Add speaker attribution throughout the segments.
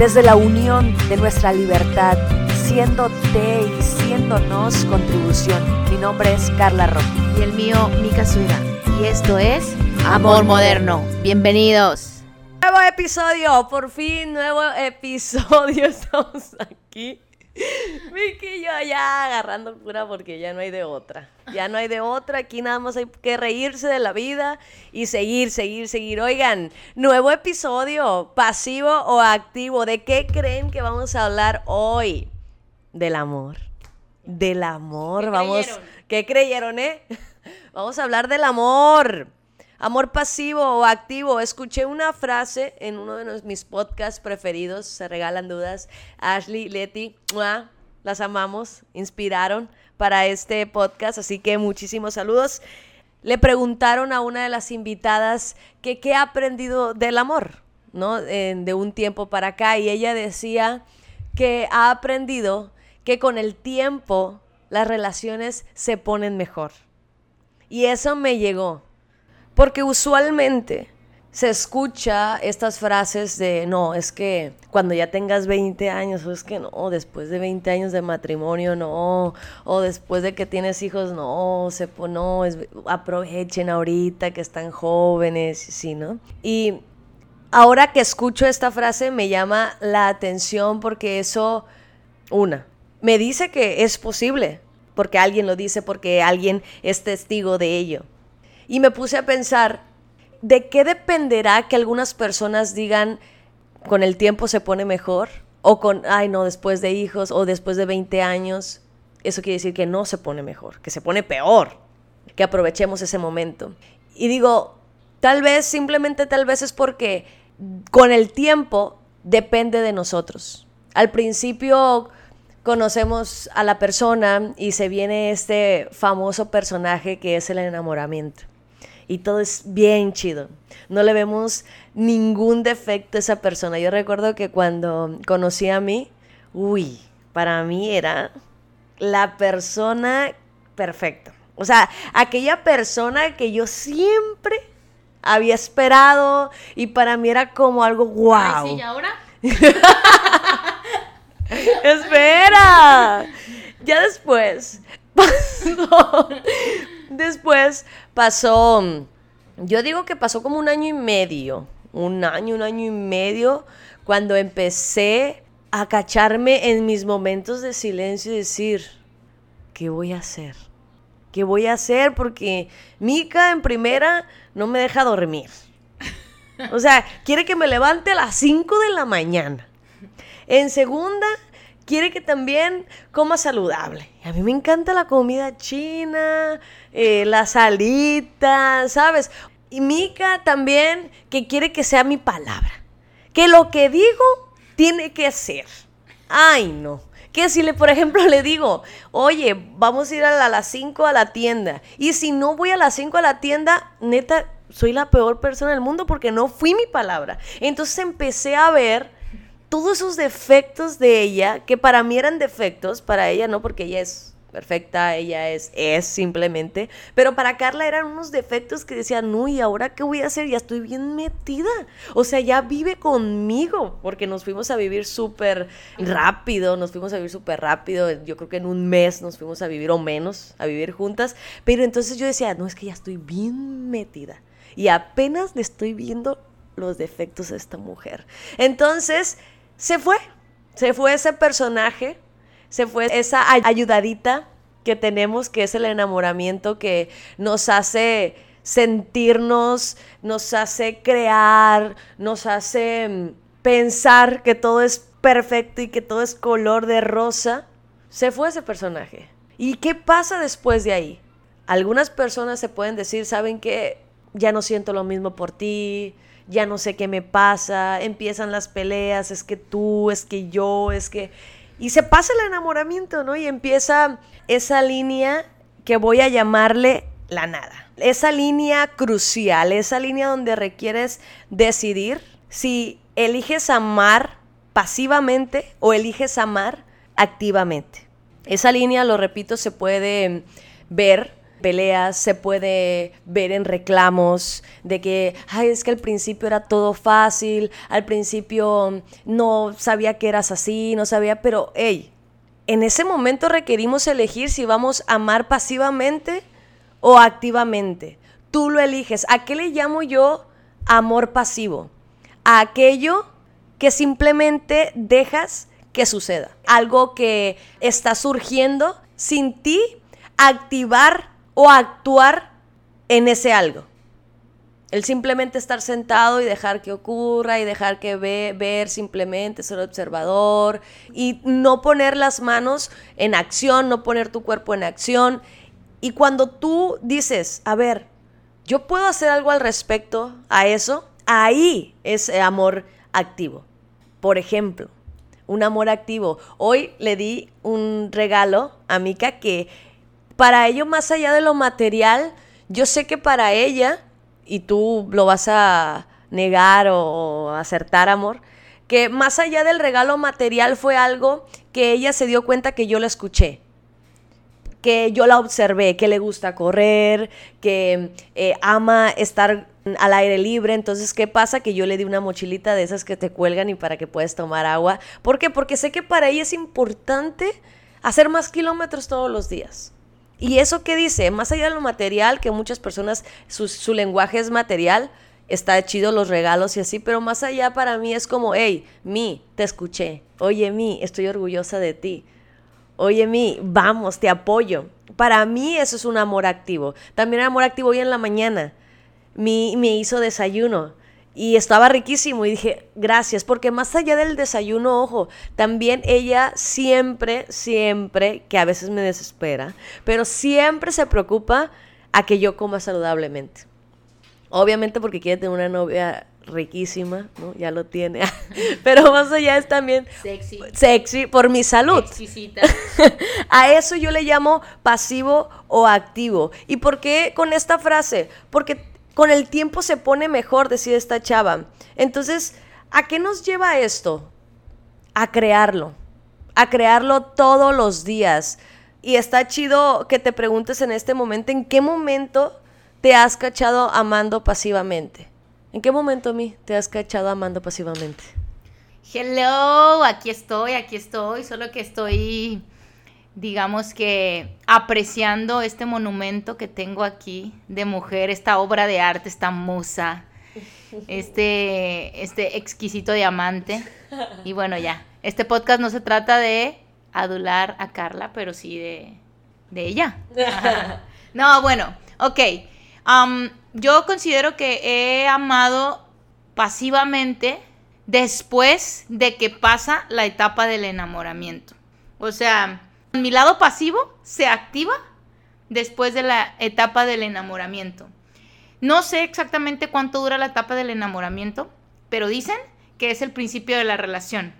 Speaker 1: desde la unión de nuestra libertad, siéndote y siéndonos contribución. Mi nombre es Carla Rojo.
Speaker 2: Y el mío, Mika Suira. Y esto es Amor Moderno. Bienvenidos.
Speaker 1: Nuevo episodio, por fin, nuevo episodio. Estamos aquí. Vicky y yo ya agarrando cura porque ya no hay de otra. Ya no hay de otra. Aquí nada más hay que reírse de la vida y seguir, seguir, seguir. Oigan, nuevo episodio, pasivo o activo. ¿De qué creen que vamos a hablar hoy? Del amor. Del amor.
Speaker 2: ¿Qué
Speaker 1: vamos.
Speaker 2: creyeron?
Speaker 1: ¿Qué creyeron, eh? Vamos a hablar del amor. Amor pasivo o activo. Escuché una frase en uno de mis podcasts preferidos, Se Regalan Dudas. Ashley, Leti, ¡mua! las amamos, inspiraron para este podcast, así que muchísimos saludos. Le preguntaron a una de las invitadas que qué ha aprendido del amor, ¿no? De un tiempo para acá, y ella decía que ha aprendido que con el tiempo las relaciones se ponen mejor. Y eso me llegó. Porque usualmente se escucha estas frases de, no, es que cuando ya tengas 20 años, o es que no, después de 20 años de matrimonio, no, o después de que tienes hijos, no, se no, aprovechen ahorita que están jóvenes, sí, ¿no? Y ahora que escucho esta frase me llama la atención porque eso, una, me dice que es posible, porque alguien lo dice, porque alguien es testigo de ello. Y me puse a pensar, ¿de qué dependerá que algunas personas digan, con el tiempo se pone mejor? O con, ay no, después de hijos, o después de 20 años. Eso quiere decir que no se pone mejor, que se pone peor, que aprovechemos ese momento. Y digo, tal vez, simplemente tal vez es porque con el tiempo depende de nosotros. Al principio conocemos a la persona y se viene este famoso personaje que es el enamoramiento. Y todo es bien chido. No le vemos ningún defecto a esa persona. Yo recuerdo que cuando conocí a mí, uy, para mí era la persona perfecta. O sea, aquella persona que yo siempre había esperado y para mí era como algo wow.
Speaker 2: Ay, sí, ¿y ahora?
Speaker 1: Espera. Ya después pasó. Después pasó. Yo digo que pasó como un año y medio. Un año, un año y medio. Cuando empecé a cacharme en mis momentos de silencio y decir: ¿Qué voy a hacer? ¿Qué voy a hacer? Porque Mika en primera no me deja dormir. O sea, quiere que me levante a las 5 de la mañana. En segunda, quiere que también coma saludable. A mí me encanta la comida china, eh, las alitas, ¿sabes? Y Mika también, que quiere que sea mi palabra. Que lo que digo tiene que ser. Ay, no. Que si le, por ejemplo, le digo, oye, vamos a ir a las 5 a la tienda. Y si no voy a las 5 a la tienda, neta, soy la peor persona del mundo porque no fui mi palabra. Entonces empecé a ver todos esos defectos de ella, que para mí eran defectos, para ella no, porque ella es perfecta, ella es, es simplemente, pero para Carla eran unos defectos que decían, no, ¿y ahora qué voy a hacer? Ya estoy bien metida. O sea, ya vive conmigo, porque nos fuimos a vivir súper rápido, nos fuimos a vivir súper rápido, yo creo que en un mes nos fuimos a vivir o menos, a vivir juntas, pero entonces yo decía, no, es que ya estoy bien metida. Y apenas le estoy viendo los defectos a esta mujer. Entonces, se fue. Se fue ese personaje, se fue esa ay- ayudadita que tenemos, que es el enamoramiento que nos hace sentirnos, nos hace crear, nos hace mm, pensar que todo es perfecto y que todo es color de rosa. Se fue ese personaje. ¿Y qué pasa después de ahí? Algunas personas se pueden decir, ¿saben qué? Ya no siento lo mismo por ti, ya no sé qué me pasa, empiezan las peleas, es que tú, es que yo, es que... Y se pasa el enamoramiento, ¿no? Y empieza esa línea que voy a llamarle la nada. Esa línea crucial, esa línea donde requieres decidir si eliges amar pasivamente o eliges amar activamente. Esa línea, lo repito, se puede ver peleas, se puede ver en reclamos de que, ay, es que al principio era todo fácil, al principio no sabía que eras así, no sabía, pero, hey, en ese momento requerimos elegir si vamos a amar pasivamente o activamente. Tú lo eliges. ¿A qué le llamo yo amor pasivo? A aquello que simplemente dejas que suceda. Algo que está surgiendo sin ti activar o actuar en ese algo. El simplemente estar sentado y dejar que ocurra y dejar que ve, ver simplemente, ser observador y no poner las manos en acción, no poner tu cuerpo en acción. Y cuando tú dices, a ver, yo puedo hacer algo al respecto a eso, ahí es amor activo. Por ejemplo, un amor activo. Hoy le di un regalo a Mika que para ello, más allá de lo material, yo sé que para ella, y tú lo vas a negar o acertar, amor, que más allá del regalo material fue algo que ella se dio cuenta que yo la escuché que yo la observé, que le gusta correr, que eh, ama estar al aire libre. Entonces, ¿qué pasa? Que yo le di una mochilita de esas que te cuelgan y para que puedas tomar agua. ¿Por qué? Porque sé que para ella es importante hacer más kilómetros todos los días. Y eso que dice, más allá de lo material, que muchas personas, su, lenguaje es material, está chido los regalos y así, pero más allá para mí es como, hey, mi, te escuché, oye, mi, estoy orgullosa de ti, oye, mi, vamos, te apoyo. Para mí eso es un amor activo. También amor activo hoy en la mañana. Mi me hizo desayuno y estaba riquísimo y dije, gracias, porque más allá del desayuno, ojo, también ella siempre, siempre, que a veces me desespera, pero siempre se preocupa a que yo coma saludablemente. Obviamente porque quiere tener una novia riquísima, ¿no? Ya lo tiene. Pero más allá es también
Speaker 2: sexy,
Speaker 1: sexy por mi salud.
Speaker 2: Exquisita.
Speaker 1: A eso yo le llamo pasivo o activo. ¿Y por qué con esta frase? Porque con el tiempo se pone mejor, decía esta chava. Entonces, ¿a qué nos lleva esto? A crearlo, a crearlo todos los días. Y está chido que te preguntes en este momento, ¿en qué momento te has cachado amando pasivamente? ¿En qué momento a mí te has cachado amando pasivamente?
Speaker 2: Hello, aquí estoy, aquí estoy, solo que estoy digamos que apreciando este monumento que tengo aquí de mujer, esta obra de arte, esta musa, este, este exquisito diamante. Y bueno, ya, este podcast no se trata de adular a Carla, pero sí de, de ella. No, bueno, ok. Um, yo considero que he amado pasivamente después de que pasa la etapa del enamoramiento. O sea, mi lado pasivo se activa después de la etapa del enamoramiento. No sé exactamente cuánto dura la etapa del enamoramiento, pero dicen que es el principio de la relación.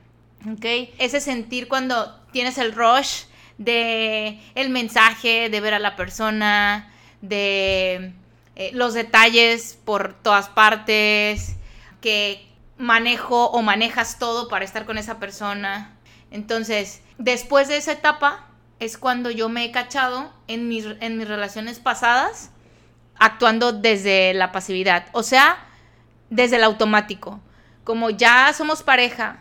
Speaker 2: ¿Ok? Ese sentir cuando tienes el rush de el mensaje, de ver a la persona, de eh, los detalles por todas partes, que manejo o manejas todo para estar con esa persona. Entonces, después de esa etapa es cuando yo me he cachado en mis, en mis relaciones pasadas actuando desde la pasividad, o sea, desde el automático. Como ya somos pareja,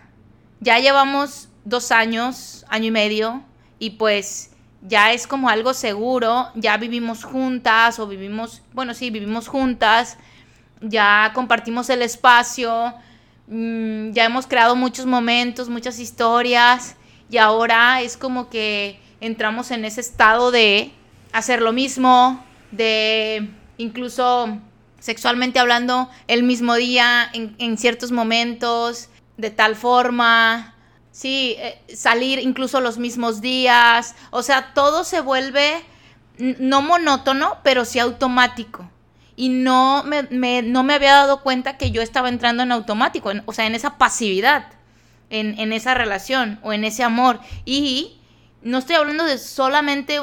Speaker 2: ya llevamos dos años, año y medio, y pues ya es como algo seguro, ya vivimos juntas o vivimos, bueno, sí, vivimos juntas, ya compartimos el espacio, mm, ya hemos creado muchos momentos, muchas historias, y ahora es como que entramos en ese estado de hacer lo mismo, de incluso sexualmente hablando el mismo día, en, ciertos momentos, de tal forma, sí, eh, salir incluso los mismos días, o sea, todo se vuelve no monótono, pero sí automático. Y no me, no me había dado cuenta que yo estaba entrando en automático, o sea, en esa pasividad en, esa relación o en ese amor. Y no estoy hablando de solamente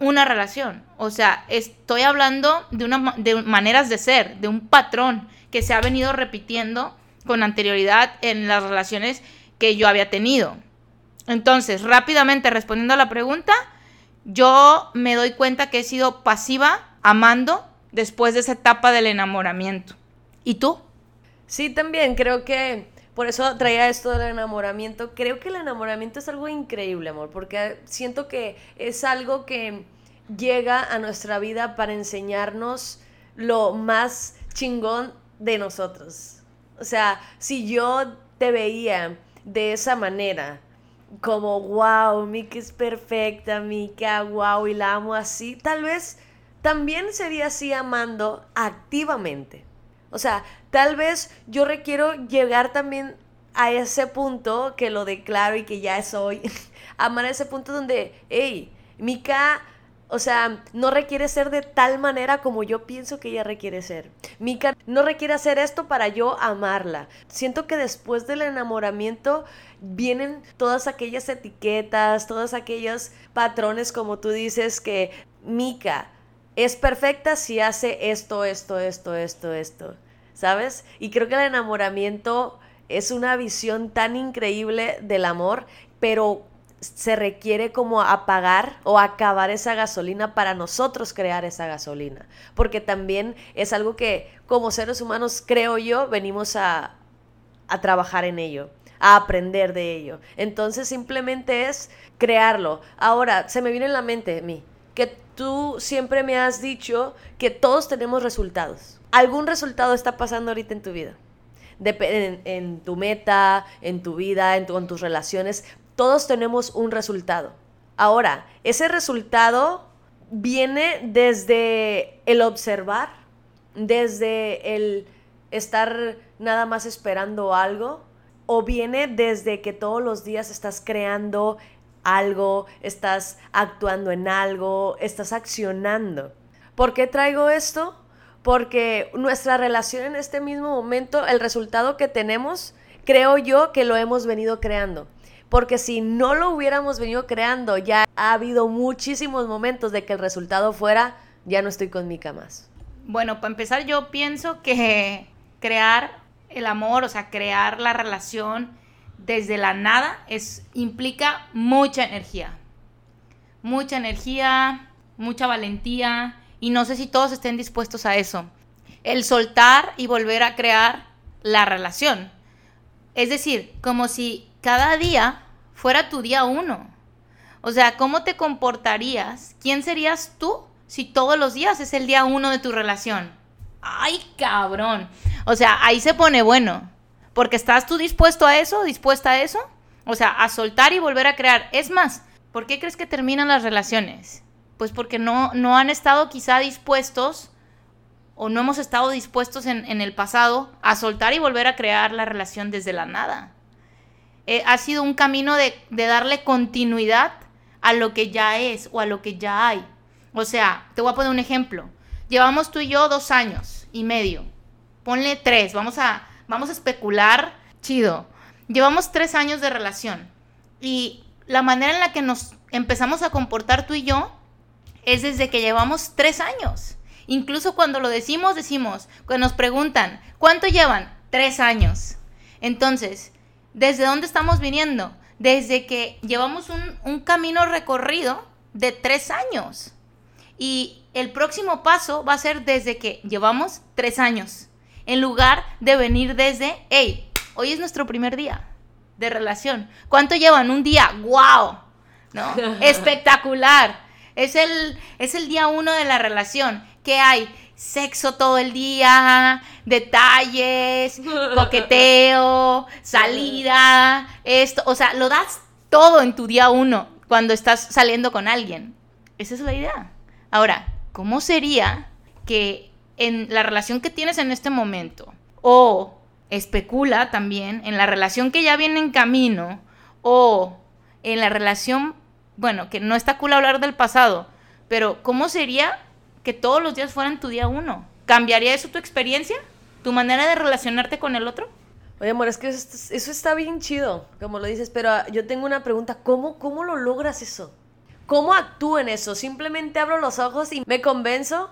Speaker 2: una relación. O sea, estoy hablando de, una, de maneras de ser, de un patrón que se ha venido repitiendo con anterioridad en las relaciones que yo había tenido. Entonces, rápidamente respondiendo a la pregunta, yo me doy cuenta que he sido pasiva amando después de esa etapa del enamoramiento. ¿Y tú?
Speaker 1: Sí, también creo que por eso traía esto del enamoramiento. Creo que el enamoramiento es algo increíble, amor, porque siento que es algo que llega a nuestra vida para enseñarnos lo más chingón de nosotros. O sea, si yo te veía de esa manera, como, wow, Mika es perfecta, Mika, wow, y la amo así, tal vez también sería así amando activamente. O sea, tal vez yo requiero llegar también a ese punto que lo declaro y que ya soy, amar a ese punto donde, hey, Mika, o sea, no requiere ser de tal manera como yo pienso que ella requiere ser. Mika no requiere hacer esto para yo amarla. Siento que después del enamoramiento vienen todas aquellas etiquetas, todos aquellos patrones, como tú dices, que Mika es perfecta si hace esto, esto, esto, esto, esto. ¿sabes? Y creo que el enamoramiento es una visión tan increíble del amor, pero se requiere como apagar o acabar esa gasolina para nosotros crear esa gasolina. Porque también es algo que como seres humanos, creo yo, venimos a, a trabajar en ello, a aprender de ello. Entonces simplemente es crearlo. Ahora, se me viene en la mente, mí, que tú siempre me has dicho que todos tenemos resultados algún resultado está pasando ahorita en tu vida. en, tu meta, en tu vida, en, en tus relaciones. Todos tenemos un resultado. Ahora, ese resultado viene desde el observar, desde el estar nada más esperando algo, o viene desde que todos los días estás creando algo, estás actuando en algo, estás accionando. ¿Por qué traigo esto? porque nuestra relación en este mismo momento, el resultado que tenemos, creo yo que lo hemos venido creando. Porque si no lo hubiéramos venido creando, ya ha habido muchísimos momentos de que el resultado fuera, ya no estoy con Mika más.
Speaker 2: Bueno, para empezar yo pienso que crear el amor, o sea, crear la relación desde la nada es implica mucha energía. Mucha energía, mucha valentía, y no sé si todos estén dispuestos a eso. El soltar y volver a crear la relación. Es decir, como si cada día fuera tu día uno. O sea, ¿cómo te comportarías? ¿Quién serías tú si todos los días es el día uno de tu relación? ¡Ay, cabrón! O sea, ahí se pone bueno. Porque estás tú dispuesto a eso, dispuesta a eso. O sea, a soltar y volver a crear. Es más, ¿por qué crees que terminan las relaciones? pues porque no, no han estado quizá dispuestos o no hemos estado dispuestos en, el pasado a soltar y volver a crear la relación desde la nada. Eh, ha sido un camino de, de darle continuidad a lo que ya es o a lo que ya hay. O sea, te voy a poner un ejemplo. Llevamos tú y yo dos años y medio. Ponle tres. Vamos a, vamos a especular. Chido. Llevamos tres años de relación. Y la manera en la que nos empezamos a comportar tú y yo es desde que llevamos tres años. Incluso cuando lo decimos, decimos, cuando nos preguntan, ¿cuánto llevan? Tres años. Entonces, ¿desde dónde estamos viniendo? Desde que llevamos un, un camino recorrido de tres años. Y el próximo paso va a ser desde que llevamos tres años. En lugar de venir desde, hey, hoy es nuestro primer día de relación. ¿Cuánto llevan? Un día. ¡Wow! ¿No? Espectacular. Es el, es el día uno de la relación. ¿Qué hay? Sexo todo el día, detalles, coqueteo, salida, esto. O sea, lo das todo en tu día uno cuando estás saliendo con alguien. Esa es la idea. Ahora, ¿cómo sería que en la relación que tienes en este momento, o especula también en la relación que ya viene en camino, o en la relación bueno, que no está cool hablar del pasado, pero ¿cómo sería que todos los días fueran tu día uno? ¿Cambiaría eso tu experiencia? ¿Tu manera de relacionarte con el otro?
Speaker 1: Oye, amor, es que eso, está bien chido, como lo dices, pero yo tengo una pregunta, ¿cómo, cómo lo logras eso? ¿Cómo actúo en eso? ¿Simplemente abro los ojos y me convenzo?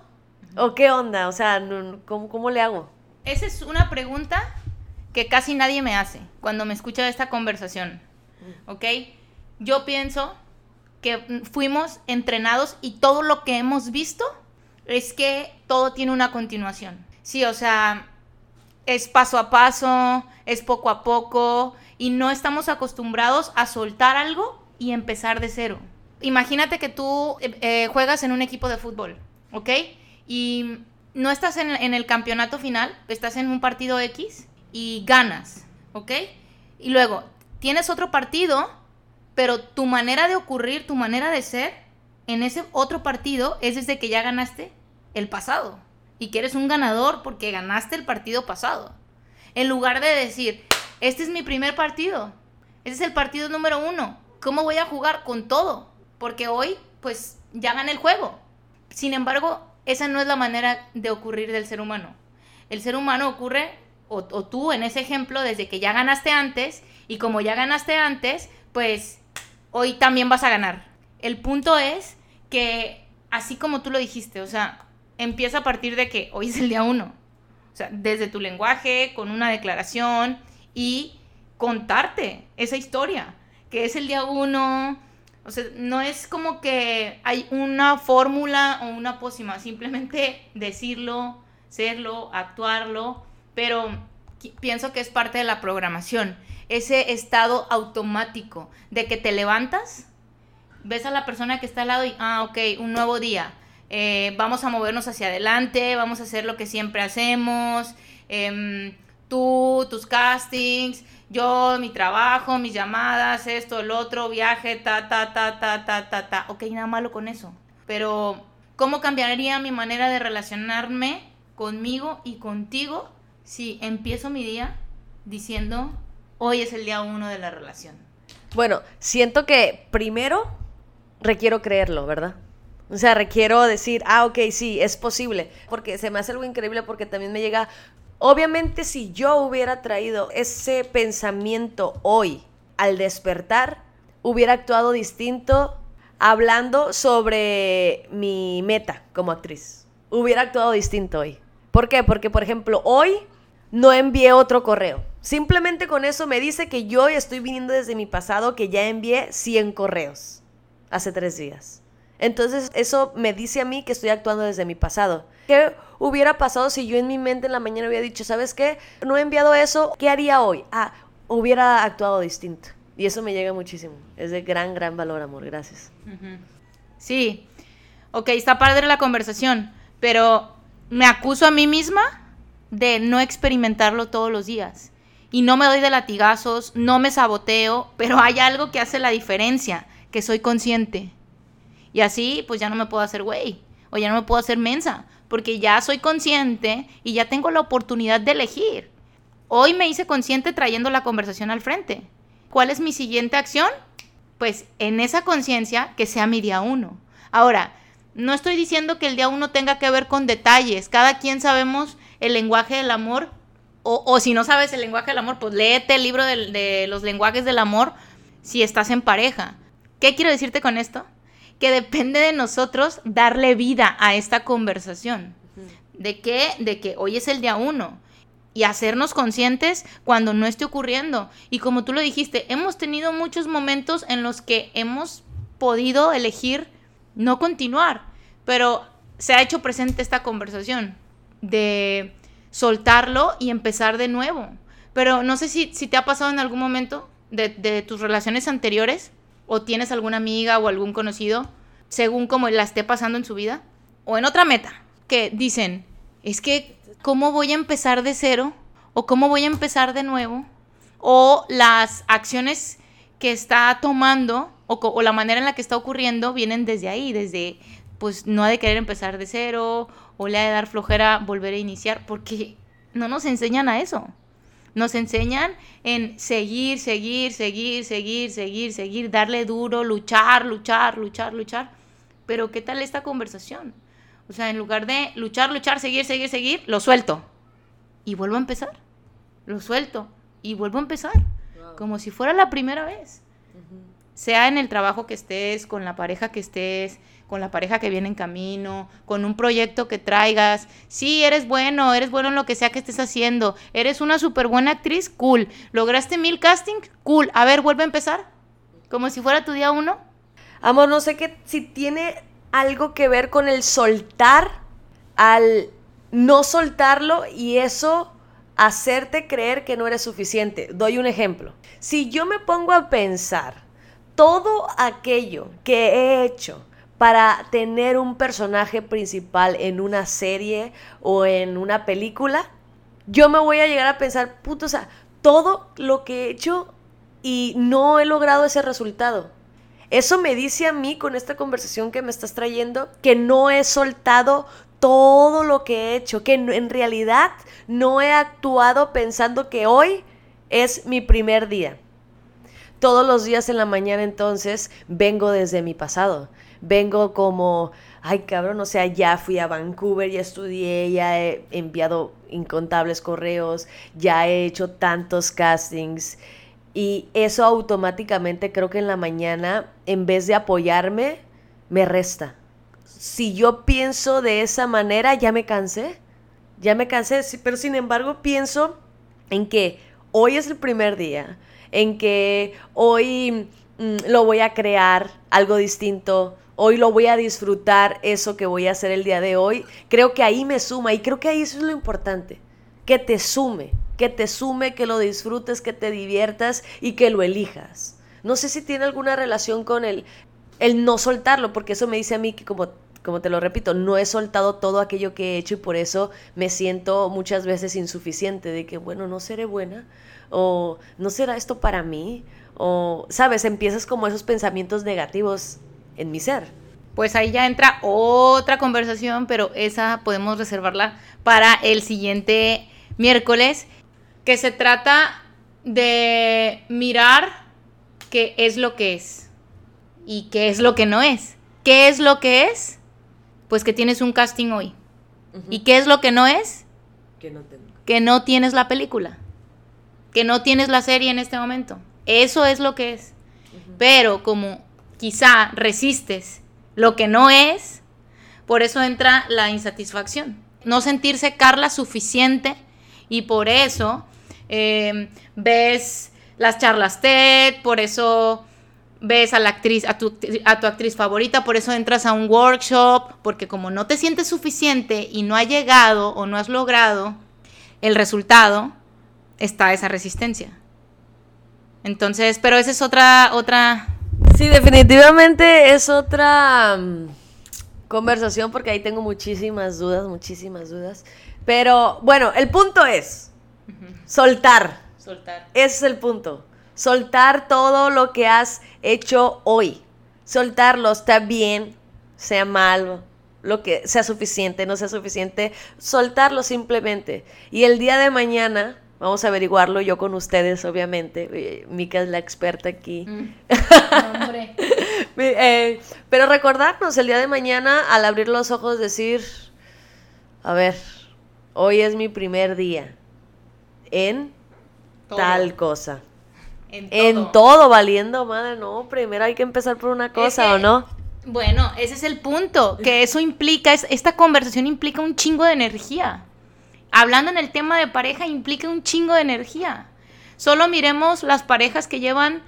Speaker 1: ¿O qué onda? O sea, ¿cómo, cómo le hago?
Speaker 2: Esa es una pregunta que casi nadie me hace cuando me escucha esta conversación, ¿ok? Yo pienso que fuimos entrenados y todo lo que hemos visto es que todo tiene una continuación. Sí, o sea, es paso a paso, es poco a poco y no estamos acostumbrados a soltar algo y empezar de cero. Imagínate que tú eh, eh, juegas en un equipo de fútbol, ¿ok? Y no estás en, el campeonato final, estás en un partido X y ganas, ¿ok? Y luego tienes otro partido, pero tu manera de ocurrir, tu manera de ser en ese otro partido es desde que ya ganaste el pasado y que eres un ganador porque ganaste el partido pasado. En lugar de decir, este es mi primer partido, este es el partido número uno, ¿cómo voy a jugar con todo? Porque hoy, pues, ya gané el juego. Sin embargo, esa no es la manera de ocurrir del ser humano. El ser humano ocurre, o, tú en ese ejemplo, desde que ya ganaste antes, y como ya ganaste antes, pues hoy también vas a ganar. El punto es que, así como tú lo dijiste, o sea, empieza a partir de que hoy es el día uno. O sea, desde tu lenguaje, con una declaración y contarte esa historia, que es el día uno. O sea, no es como que hay una fórmula o una pócima, simplemente decirlo, serlo, actuarlo, pero pienso que es parte de la programación, ese estado automático de que te levantas, ves a la persona que está al lado y, ah, ok, un nuevo día, eh, vamos a movernos hacia adelante, vamos a hacer lo que siempre hacemos, em, tú, tus castings, yo, mi trabajo, mis llamadas, esto, el otro, viaje, ta, ta, ta, ta, ta, ta, ta. Ok, nada malo con eso. Pero, ¿cómo cambiaría mi manera de relacionarme conmigo y contigo si empiezo mi día diciendo, hoy es el día uno de la relación?
Speaker 1: Bueno, siento que primero requiero creerlo, ¿verdad? O sea, requiero decir, ah, ok, sí, es posible. Porque se me hace algo increíble porque también me llega, obviamente si yo hubiera traído ese pensamiento hoy al despertar, hubiera actuado distinto hablando sobre mi meta como actriz. Hubiera actuado distinto hoy. ¿Por qué? Porque, por ejemplo, hoy no envié otro correo. Simplemente con eso me dice que yo estoy viniendo desde mi pasado, que ya envié 100 correos hace tres días. Entonces eso me dice a mí que estoy actuando desde mi pasado. ¿Qué hubiera pasado si yo en mi mente en la mañana hubiera dicho, ¿sabes qué? No he enviado eso, ¿qué haría hoy? Ah, hubiera actuado distinto. Y eso me llega muchísimo. Es de gran, gran valor, amor. Gracias.
Speaker 2: Sí. Ok, está padre la conversación, pero me acuso a mí misma de no experimentarlo todos los días. Y no me doy de latigazos, no me saboteo, pero hay algo que hace la diferencia, que soy consciente. Y así, pues ya no me puedo hacer güey. O ya no me puedo hacer mensa. Porque ya soy consciente y ya tengo la oportunidad de elegir. Hoy me hice consciente trayendo la conversación al frente. ¿Cuál es mi siguiente acción? Pues en esa conciencia que sea mi día uno. Ahora, no estoy diciendo que el día uno tenga que ver con detalles. Cada quien sabemos el lenguaje del amor. O, si no sabes el lenguaje del amor, pues léete el libro de los lenguajes del amor si estás en pareja. ¿Qué quiero decirte con esto? Que depende de nosotros darle vida a esta conversación. ¿De qué? De que hoy es el día uno. Y hacernos conscientes cuando no esté ocurriendo. Y como tú lo dijiste, hemos tenido muchos momentos en los que hemos podido elegir no continuar. Pero se ha hecho presente esta conversación de soltarlo y empezar de nuevo. Pero no sé si, si te ha pasado en algún momento de, de tus relaciones anteriores o tienes alguna amiga o algún conocido, según como la esté pasando en su vida, o en otra meta, que dicen, es que, ¿cómo voy a empezar de cero? ¿O cómo voy a empezar de nuevo? O las acciones que está tomando o, la manera en la que está ocurriendo vienen desde ahí, desde, pues, no ha de querer empezar de cero o le ha de dar flojera volver a iniciar, porque no nos enseñan a eso. Nos enseñan en seguir, seguir, seguir, seguir, seguir, seguir, darle duro, luchar, luchar, luchar, luchar. Pero ¿qué tal esta conversación? O sea, en lugar de luchar, luchar, seguir, seguir, seguir, lo suelto. Y vuelvo a empezar. Lo suelto. Y vuelvo a empezar. Como si fuera la primera vez. Sea en el trabajo que estés, con la pareja que estés, con la pareja que viene en camino, con un proyecto que traigas. Sí, eres bueno, eres bueno en lo que sea que estés haciendo. Eres una súper buena actriz, cool. ¿Lograste mil casting? Cool. A ver, vuelve a empezar. Como si fuera tu día uno.
Speaker 1: Amor, no sé qué, si tiene algo que ver con el soltar al no soltarlo y eso hacerte creer que no eres suficiente. Doy un ejemplo. Si yo me pongo a pensar todo aquello que he hecho para tener un personaje principal en una serie o en una película, yo me voy a llegar a pensar, puto, o sea, todo lo que he hecho y no he logrado ese resultado. Eso me dice a mí con esta conversación que me estás trayendo que no he soltado todo lo que he hecho, que en realidad no he actuado pensando que hoy es mi primer día. Todos los días en la mañana entonces vengo desde mi pasado, vengo como, ay cabrón, o sea, ya fui a Vancouver, ya estudié, ya he enviado incontables correos, ya he hecho tantos castings y eso automáticamente creo que en la mañana, en vez de apoyarme, me resta si yo pienso de esa manera, ya me cansé. Ya me cansé, pero sin embargo pienso en que hoy es el primer día, en que hoy mm, lo voy a crear algo distinto, hoy lo voy a disfrutar eso que voy a hacer el día de hoy. Creo que ahí me suma y creo que ahí eso es lo importante, que te sume, que te sume, que lo disfrutes, que te diviertas y que lo elijas. No sé si tiene alguna relación con el, el no soltarlo, porque eso me dice a mí que como como te lo repito, no he soltado todo aquello que he hecho y por eso me siento muchas veces insuficiente de que, bueno, no seré buena o no será esto para mí o, sabes, empiezas como esos pensamientos negativos en mi ser.
Speaker 2: Pues ahí ya entra otra conversación, pero esa podemos reservarla para el siguiente miércoles, que se trata de mirar qué es lo que es y qué es lo que no es. ¿Qué es lo que es? Pues que tienes un casting hoy. ¿Y qué es lo que no es?
Speaker 1: Que no tengo.
Speaker 2: Que no tienes la película. Que no tienes la serie en este momento. Eso es lo que es. Pero como quizá resistes lo que no es, por eso entra la insatisfacción. No sentirse Carla suficiente y por eso eh, ves las charlas TED, por eso ves a la actriz, a tu, a tu actriz favorita, por eso entras a un workshop, porque como no te sientes suficiente y no ha llegado o no has logrado el resultado, está esa resistencia. Entonces, pero esa es otra, otra...
Speaker 1: Sí, definitivamente es otra mm, conversación porque ahí tengo muchísimas dudas, muchísimas dudas. Pero bueno, el punto es soltar.
Speaker 2: Soltar.
Speaker 1: Ese es el punto. Soltar todo lo que has hecho hoy. Soltarlo está bien, sea malo, lo que sea suficiente, no sea suficiente. Soltarlo simplemente. Y el día de mañana, vamos a averiguarlo yo con ustedes, obviamente. Mica es la experta aquí. Mm. Eh, pero recordarnos el día de mañana, al abrir los ojos, decir, a ver, hoy es mi primer día en tal cosa. En todo. valiendo madre, no, primero hay que empezar por una cosa, ¿o no?
Speaker 2: Bueno, ese es el punto, que eso implica, esta conversación implica un chingo de energía. Hablando en el tema de pareja implica un chingo de energía. Solo miremos las parejas que llevan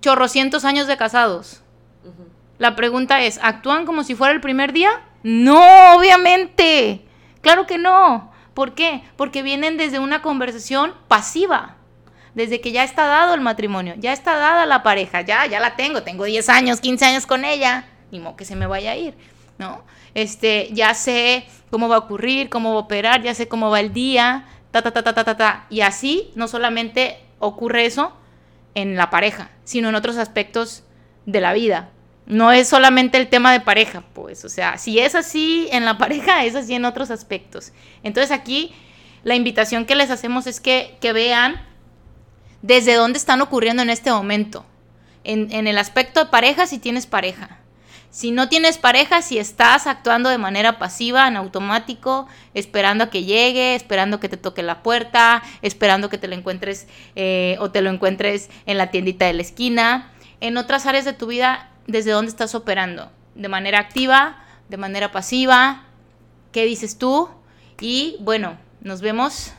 Speaker 2: chorrocientos años de casados. La pregunta es, ¿actúan como si fuera el primer día? No, obviamente. Claro que no. ¿Por qué? Porque vienen desde una conversación pasiva desde que ya está dado el matrimonio, ya está dada la pareja, ya, ya la tengo, tengo 10 años, 15 años con ella, ni modo que se me vaya a ir, ¿no? Este, ya sé cómo va a ocurrir, cómo va a operar, ya sé cómo va el día, ta, ta, ta, ta, ta, ta, ta. Y así no solamente ocurre eso en la pareja, sino en otros aspectos de la vida. No es solamente el tema de pareja, pues, o sea, si es así en la pareja, es así en otros aspectos. Entonces aquí la invitación que les hacemos es que, que vean desde dónde están ocurriendo en este momento. En, el aspecto de pareja, si tienes pareja. Si no tienes pareja, si estás actuando de manera pasiva, en automático, esperando a que llegue, esperando que te toque la puerta, esperando que te lo encuentres eh, o te lo encuentres en la tiendita de la esquina. En otras áreas de tu vida, ¿desde dónde estás operando? ¿De manera activa? ¿De manera pasiva? ¿Qué dices tú? Y bueno, nos vemos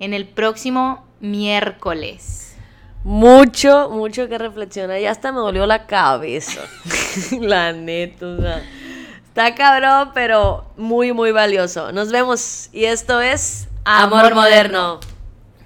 Speaker 2: en el próximo miércoles.
Speaker 1: Mucho, mucho que reflexionar. Ya hasta me dolió la cabeza. La neta, o sea, está cabrón, pero muy, muy valioso. Nos vemos. Y esto es
Speaker 2: Amor Moderno.